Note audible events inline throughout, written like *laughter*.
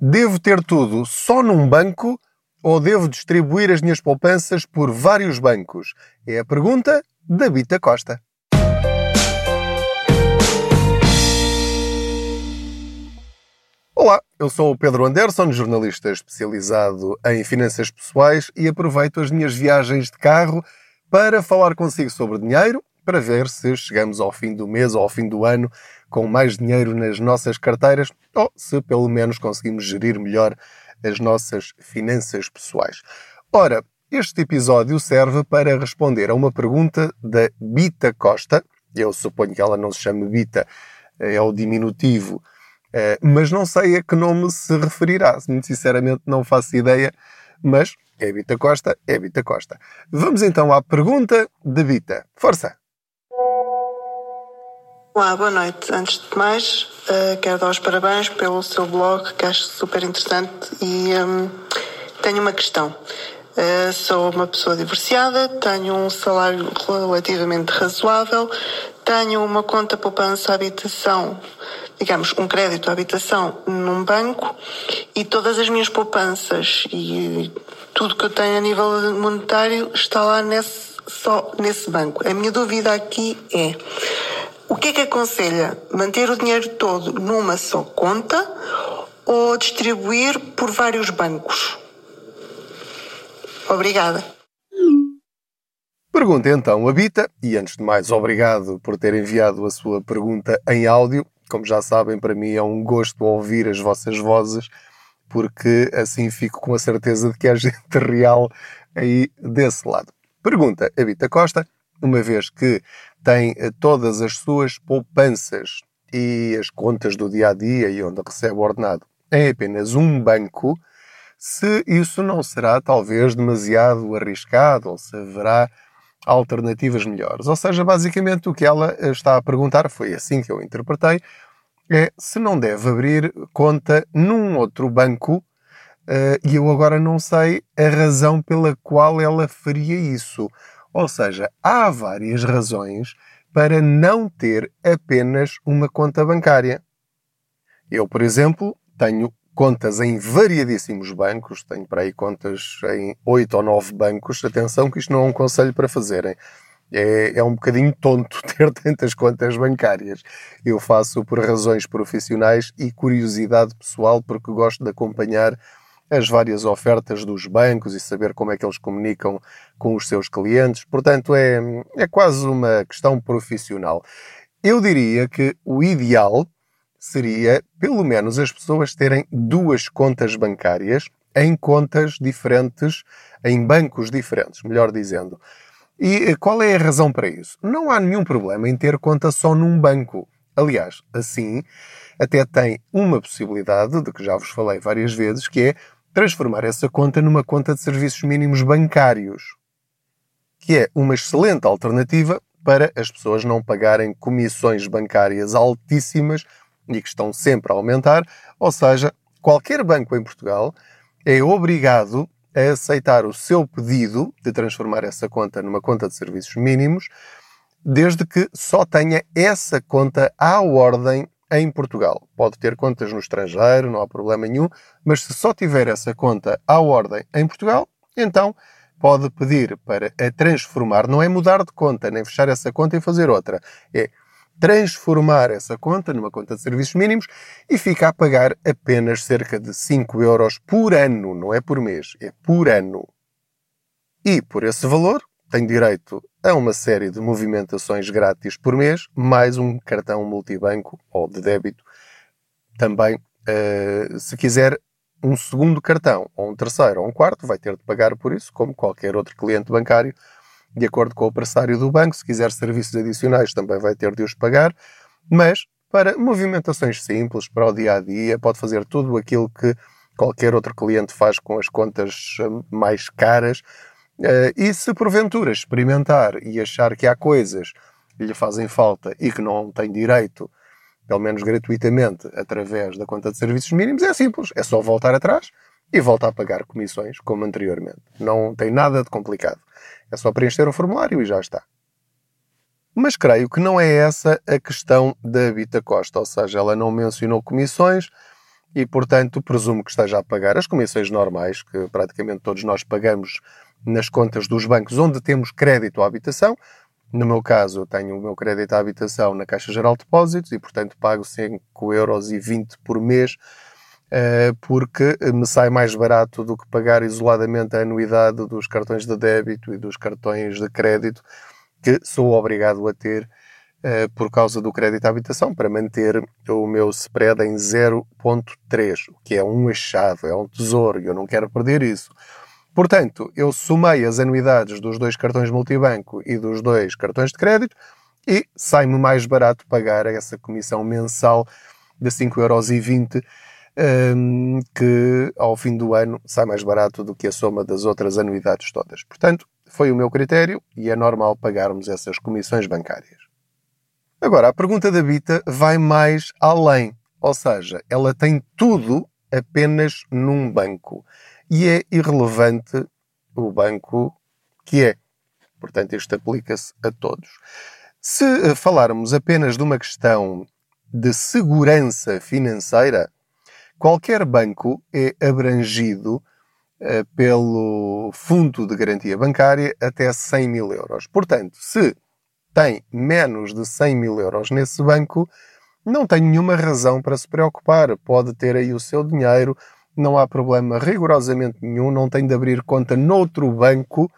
Devo ter tudo só num banco ou devo distribuir as minhas poupanças por vários bancos? É a pergunta da Bita Costa. Olá, eu sou o Pedro Anderson, jornalista especializado em finanças pessoais e aproveito as minhas viagens de carro para falar consigo sobre dinheiro, para ver se chegamos ao fim do mês ou ao fim do ano com mais dinheiro nas nossas carteiras ou se pelo menos conseguimos gerir melhor as nossas finanças pessoais. Ora, este episódio serve para responder a uma pergunta da Bita Costa. Eu suponho que ela não se chame Bita, é o diminutivo, eh, mas não sei a que nome se referirá. Muito sinceramente não faço ideia, mas é Bita Costa, é Bita Costa. Vamos então à pergunta da Bita. Força! Olá, boa noite. Antes de mais, uh, quero dar os parabéns pelo seu blog, que acho super interessante e um, tenho uma questão. Uh, sou uma pessoa divorciada, tenho um salário relativamente razoável, tenho uma conta poupança habitação, digamos, um crédito à habitação num banco e todas as minhas poupanças e tudo que eu tenho a nível monetário está lá nesse, só nesse banco. A minha dúvida aqui é o que é que aconselha? Manter o dinheiro todo numa só conta ou distribuir por vários bancos? Obrigada. Pergunta então a Bita, e antes de mais, obrigado por ter enviado a sua pergunta em áudio. Como já sabem, para mim é um gosto ouvir as vossas vozes, porque assim fico com a certeza de que há *laughs* gente real aí desse lado. Pergunta a Bita Costa, uma vez que tem eh, todas as suas poupanças e as contas do dia a dia e onde recebe o ordenado em apenas um banco, se isso não será talvez demasiado arriscado ou se haverá alternativas melhores. Ou seja, basicamente o que ela está a perguntar, foi assim que eu interpretei, é se não deve abrir conta num outro banco uh, e eu agora não sei a razão pela qual ela faria isso. Ou seja, há várias razões para não ter apenas uma conta bancária. Eu, por exemplo, tenho contas em variadíssimos bancos, tenho para aí contas em oito ou nove bancos. Atenção que isto não é um conselho para fazerem. É, é um bocadinho tonto *laughs* ter tantas contas bancárias. Eu faço por razões profissionais e curiosidade pessoal, porque gosto de acompanhar as várias ofertas dos bancos e saber como é que eles comunicam com os seus clientes. Portanto, é, é quase uma questão profissional. Eu diria que o ideal seria, pelo menos, as pessoas terem duas contas bancárias em contas diferentes, em bancos diferentes, melhor dizendo. E qual é a razão para isso? Não há nenhum problema em ter conta só num banco. Aliás, assim, até tem uma possibilidade, de que já vos falei várias vezes, que é transformar essa conta numa conta de serviços mínimos bancários, que é uma excelente alternativa para as pessoas não pagarem comissões bancárias altíssimas e que estão sempre a aumentar, ou seja, qualquer banco em Portugal é obrigado a aceitar o seu pedido de transformar essa conta numa conta de serviços mínimos, desde que só tenha essa conta à ordem em Portugal. Pode ter contas no estrangeiro, não há problema nenhum, mas se só tiver essa conta à ordem em Portugal, então pode pedir para a transformar, não é mudar de conta, nem fechar essa conta e fazer outra, é transformar essa conta numa conta de serviços mínimos e fica a pagar apenas cerca de 5 euros por ano, não é por mês, é por ano. E por esse valor tem direito a uma série de movimentações grátis por mês, mais um cartão multibanco ou de débito. Também, uh, se quiser um segundo cartão, ou um terceiro, ou um quarto, vai ter de pagar por isso, como qualquer outro cliente bancário, de acordo com o pressário do banco. Se quiser serviços adicionais, também vai ter de os pagar. Mas, para movimentações simples, para o dia a dia, pode fazer tudo aquilo que qualquer outro cliente faz com as contas eh, mais caras Uh, e se porventura experimentar e achar que há coisas que lhe fazem falta e que não tem direito, pelo menos gratuitamente, através da conta de serviços mínimos, é simples. É só voltar atrás e voltar a pagar comissões como anteriormente. Não tem nada de complicado. É só preencher o formulário e já está. Mas creio que não é essa a questão da Bita Costa, ou seja, ela não mencionou comissões, e, portanto, presumo que esteja a pagar as comissões normais que praticamente todos nós pagamos nas contas dos bancos onde temos crédito à habitação. No meu caso, eu tenho o meu crédito à habitação na Caixa Geral de Depósitos e, portanto, pago 5,20 euros por mês eh, porque me sai mais barato do que pagar isoladamente a anuidade dos cartões de débito e dos cartões de crédito que sou obrigado a ter por causa do crédito à habitação para manter o meu spread em 0.3, o que é um achado, é um tesouro e eu não quero perder isso. Portanto, eu somei as anuidades dos dois cartões multibanco e dos dois cartões de crédito e sai-me mais barato pagar essa comissão mensal de 5,20€ um, que ao fim do ano sai mais barato do que a soma das outras anuidades todas. Portanto, foi o meu critério e é normal pagarmos essas comissões bancárias. Agora, a pergunta da Bita vai mais além, ou seja, ela tem tudo apenas num banco e é irrelevante o banco que é. Portanto, isto aplica-se a todos. Se eh, falarmos apenas de uma questão de segurança financeira, qualquer banco é abrangido uh, pelo Fundo de Garantia Bancária até 100 mil euros. Portanto, se tem menos de 100 mil euros nesse banco, não tem nenhuma razão para se preocupar. Pode ter aí o seu dinheiro, não há problema rigorosamente nenhum, não tem de abrir conta noutro banco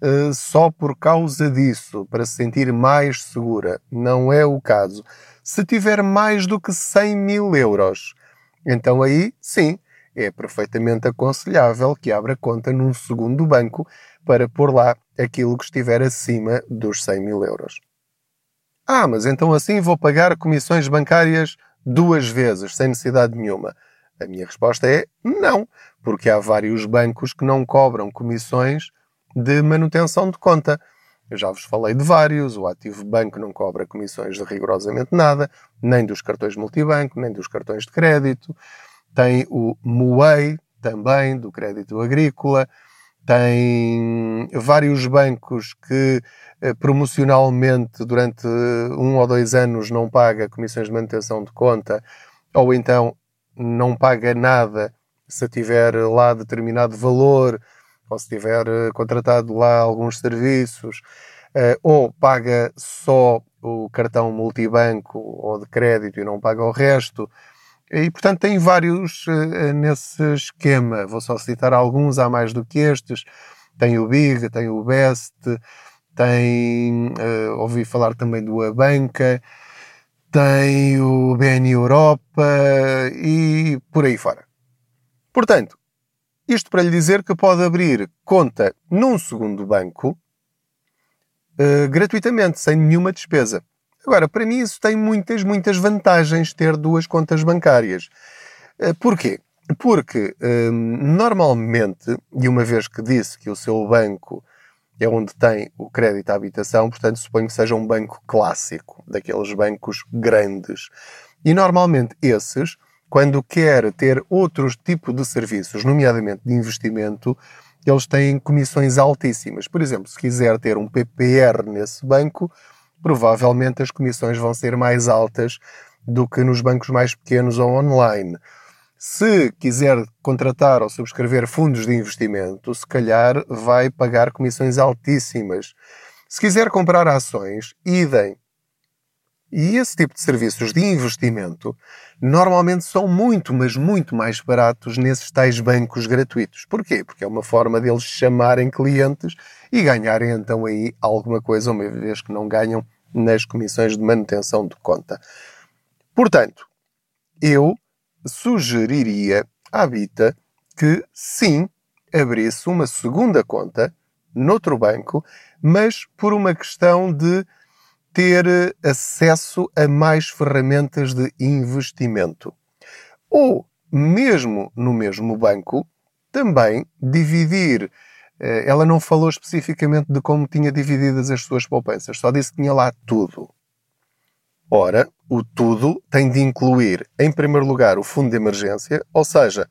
uh, só por causa disso, para se sentir mais segura. Não é o caso. Se tiver mais do que 100 mil euros, então aí, sim, é perfeitamente aconselhável que abra conta num segundo banco para pôr lá aquilo que estiver acima dos 100 mil euros. Ah, mas então assim vou pagar comissões bancárias duas vezes, sem necessidade nenhuma. A minha resposta é não, porque há vários bancos que não cobram comissões de manutenção de conta. Eu já vos falei de vários. O Ativo Banco não cobra comissões de rigorosamente nada, nem dos cartões multibanco, nem dos cartões de crédito. Tem o Muei, também, do crédito agrícola. Tem vários bancos que eh, promocionalmente durante um ou dois anos não paga comissões de manutenção de conta, ou então não paga nada se tiver lá determinado valor ou se tiver eh, contratado lá alguns serviços, ou paga só o cartão multibanco ou de crédito e não paga o resto. E, portanto, tem vários uh, nesse esquema. Vou só citar alguns, há mais do que estes. Tem o Big, tem o Best, tem, uh, ouvi falar também do Abanca, tem o BN Europa e por aí fora. Portanto, isto para lhe dizer que pode abrir conta num segundo banco uh, gratuitamente, sem nenhuma despesa. Agora, para mim, isso tem muitas, muitas vantagens ter duas contas bancárias. Uh, porquê? Porque uh, normalmente, e uma vez que disse que o seu banco é onde tem o crédito à habitação, portanto, suponho que seja um banco clássico, daqueles bancos grandes. E normalmente esses quando quer ter outros tipos de serviços, nomeadamente de investimento, eles têm comissões altíssimas. Por exemplo, se quiser ter um PPR nesse banco, provavelmente as comissões vão ser mais altas do que nos bancos mais pequenos ou online. Se quiser contratar ou subscrever fundos de investimento, se calhar vai pagar comissões altíssimas. Se quiser comprar ações, idem. E esse tipo de serviços de investimento normalmente são muito, mas muito mais baratos nesses tais bancos gratuitos. Porquê? Porque é uma forma deles chamarem clientes e ganharem então aí alguma coisa, uma vez que não ganham nas comissões de manutenção de conta. Portanto, eu sugeriria à Bita que sim, abrisse uma segunda conta noutro banco, mas por uma questão de ter eh, acesso a mais ferramentas de investimento. Ou, mesmo no mesmo banco, também dividir. Eh, ela não falou especificamente de como tinha divididas as suas poupanças, só disse que tinha lá tudo. Ora, o tudo tem de incluir, em primeiro lugar, o fundo de emergência, ou seja,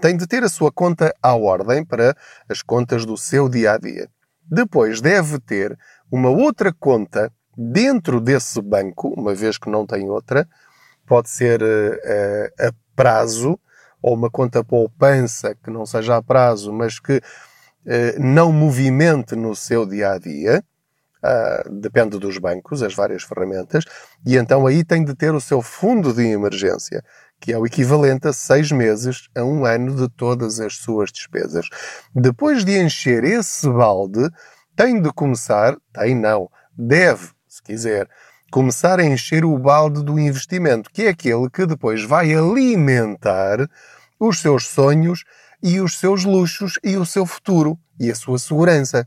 tem de ter a sua conta à ordem para as contas do seu dia a dia. Depois deve ter uma outra conta dentro desse banco, uma vez que não tem outra, pode ser uh, a prazo, ou uma conta poupança que não seja a prazo, mas que eh, não movimente no seu dia a dia. Uh, depende dos bancos, as várias ferramentas, e então aí tem de ter o seu fundo de emergência, que é o equivalente a seis meses a um ano de todas as suas despesas. Depois de encher esse balde, tem de começar, tem não, deve, se quiser, começar a encher o balde do investimento, que é aquele que depois vai alimentar os seus sonhos e os seus luxos e o seu futuro e a sua segurança.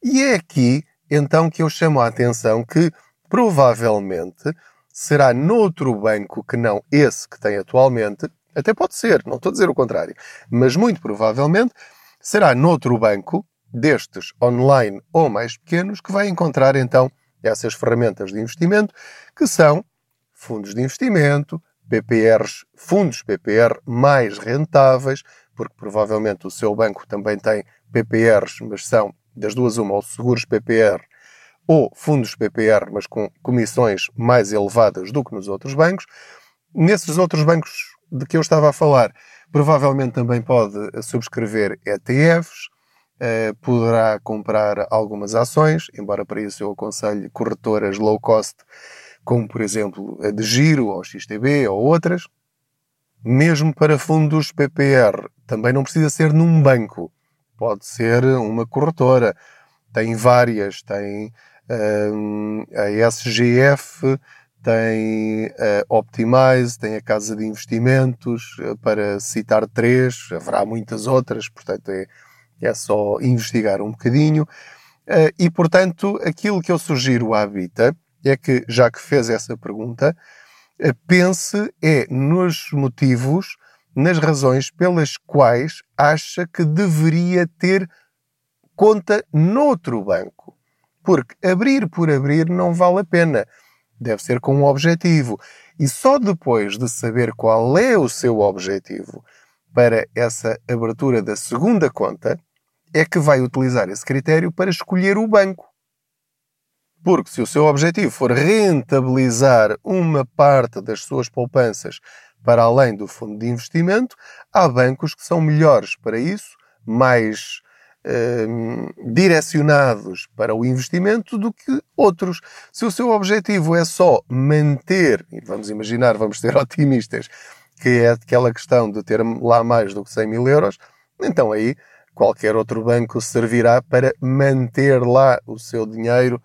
E é aqui então que eu chamo a atenção que provavelmente será noutro banco que não esse que tem atualmente, até pode ser, não estou a dizer o contrário, mas muito provavelmente será noutro banco destes online ou mais pequenos que vai encontrar então essas ferramentas de investimento que são fundos de investimento, PPRs, fundos PPR mais rentáveis, porque provavelmente o seu banco também tem PPRs, mas são das duas uma, ou seguros PPR ou fundos PPR, mas com comissões mais elevadas do que nos outros bancos. Nesses outros bancos de que eu estava a falar, provavelmente também pode subscrever ETFs, eh, poderá comprar algumas ações, embora para isso eu aconselhe corretoras low cost, como por exemplo a de Giro, ou XTB, ou outras. Mesmo para fundos PPR, também não precisa ser num banco. Pode ser uma corretora. Tem várias. Tem um, a SGF, tem a Optimize, tem a Casa de Investimentos, eh, para citar três. Haverá muitas outras, portanto é, é só investigar um bocadinho. Uh, e, portanto, aquilo que eu sugiro à Habita é que, já que fez essa pergunta, uh, pense é nos motivos nas razões pelas quais acha que deveria ter conta noutro banco. Porque abrir por abrir não vale a pena. Deve ser com um objetivo. E só depois de saber qual é o seu objetivo para essa abertura da segunda conta, é que vai utilizar esse critério para escolher o banco. Porque se o seu objetivo for rentabilizar uma parte das suas poupanças para além do fundo de investimento, há bancos que são melhores para isso, mais eh, direcionados para o investimento do que outros. Se o seu objetivo é só manter, e vamos imaginar, vamos ser *laughs* otimistas, que é aquela questão de ter lá mais do que 100 mil euros, então aí qualquer outro banco servirá para manter lá o seu dinheiro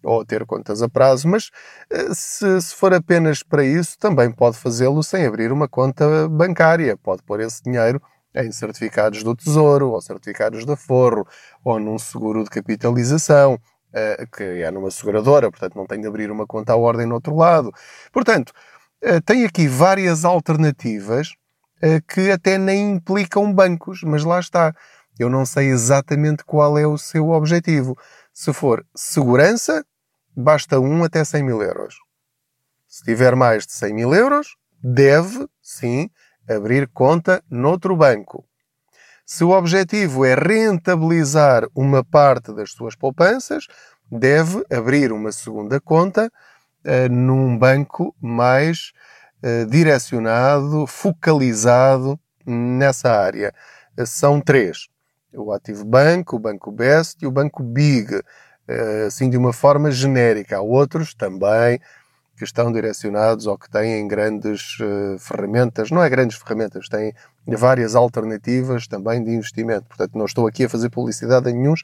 ou ter contas a prazo, mas eh, se, se for apenas para isso, também pode fazê-lo sem abrir uma conta bancária. Pode pôr esse dinheiro em certificados do Tesouro, ou certificados da Forro, ou num seguro de capitalização, eh, que é numa seguradora, portanto não tem de abrir uma conta à ordem no outro lado. Portanto, eh, tem aqui várias alternativas que até nem implicam bancos, mas lá está. Eu não sei exatamente qual é o seu objetivo. Se for segurança, basta um até 100 mil euros. Se tiver mais de 100 mil euros, deve, sim, abrir conta noutro banco. Se o objetivo é rentabilizar uma parte das suas poupanças, deve abrir uma segunda conta uh, num banco mais uh, direcionado, focalizado nessa área. Uh, são três o Ativo Banco, o Banco Best e o Banco Big, eh, assim de uma forma genérica. Há outros também que estão direcionados ou que têm grandes uh, ferramentas, não é grandes ferramentas, têm várias alternativas também de investimento. Portanto, não estou aqui a fazer publicidade a nenhum,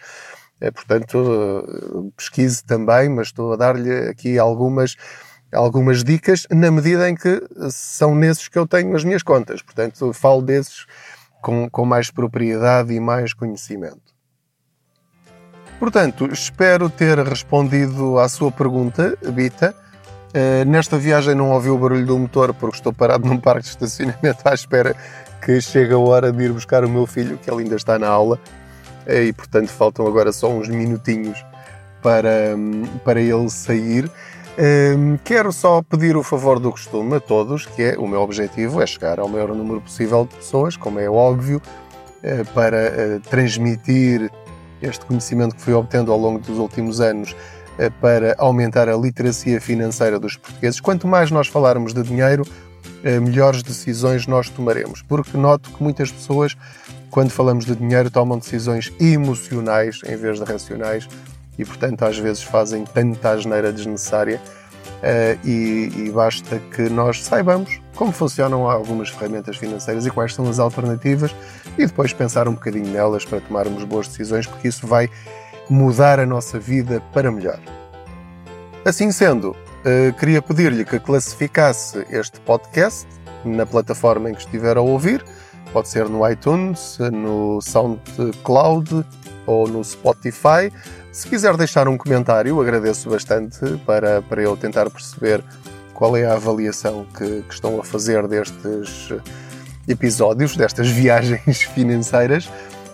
é, portanto, pesquise também, mas estou a dar-lhe aqui algumas, algumas dicas na medida em que são nesses que eu tenho as minhas contas. Portanto, falo desses com, com mais propriedade e mais conhecimento. Portanto, espero ter respondido à sua pergunta, Bita. Uh, nesta viagem não ouvi o barulho do motor porque estou parado *laughs* num parque de estacionamento à espera que chegue a hora de ir buscar o meu filho, que ele ainda está na aula. Uh, e, portanto, faltam agora só uns minutinhos para, um, para ele sair. Um, quero só pedir o favor do costume a todos, que é o meu objetivo é chegar ao maior número possível de pessoas, como é óbvio, uh, para uh, transmitir este conhecimento que fui obtendo ao longo dos últimos anos uh, para aumentar a literacia financeira dos portugueses. Quanto mais nós falarmos de dinheiro, melhores decisões nós tomaremos. Porque noto que muitas pessoas, quando falamos de dinheiro, tomam decisões emocionais em vez de racionais e, portanto, às vezes fazem tanta asneira desnecessária. Uh, e, e, basta que nós saibamos como funcionam algumas ferramentas financeiras e quais são as alternativas e depois pensar um bocadinho nelas para tomarmos boas decisões, porque isso vai mudar a nossa vida para melhor. Assim sendo, uh, queria pedir-lhe que classificasse este podcast na plataforma em que estiver a ouvir. Pode ser no iTunes, no SoundCloud ou no Spotify. Se quiser deixar um comentário, agradeço bastante para, para eu tentar perceber qual é a avaliação que, que estão a fazer destes episódios, destas *laughs* viagens financeiras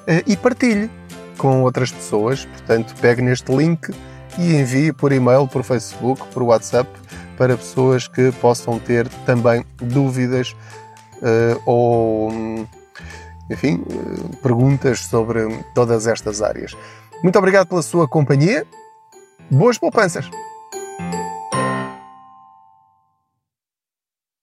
eh, e partilhe com outras pessoas. Portanto, pegue neste link e envie por e-mail, por Facebook, por WhatsApp para pessoas que possam ter também dúvidas uh, ou, enfim, perguntas sobre todas estas áreas. Muito obrigado pela sua companhia. Boas poupanças!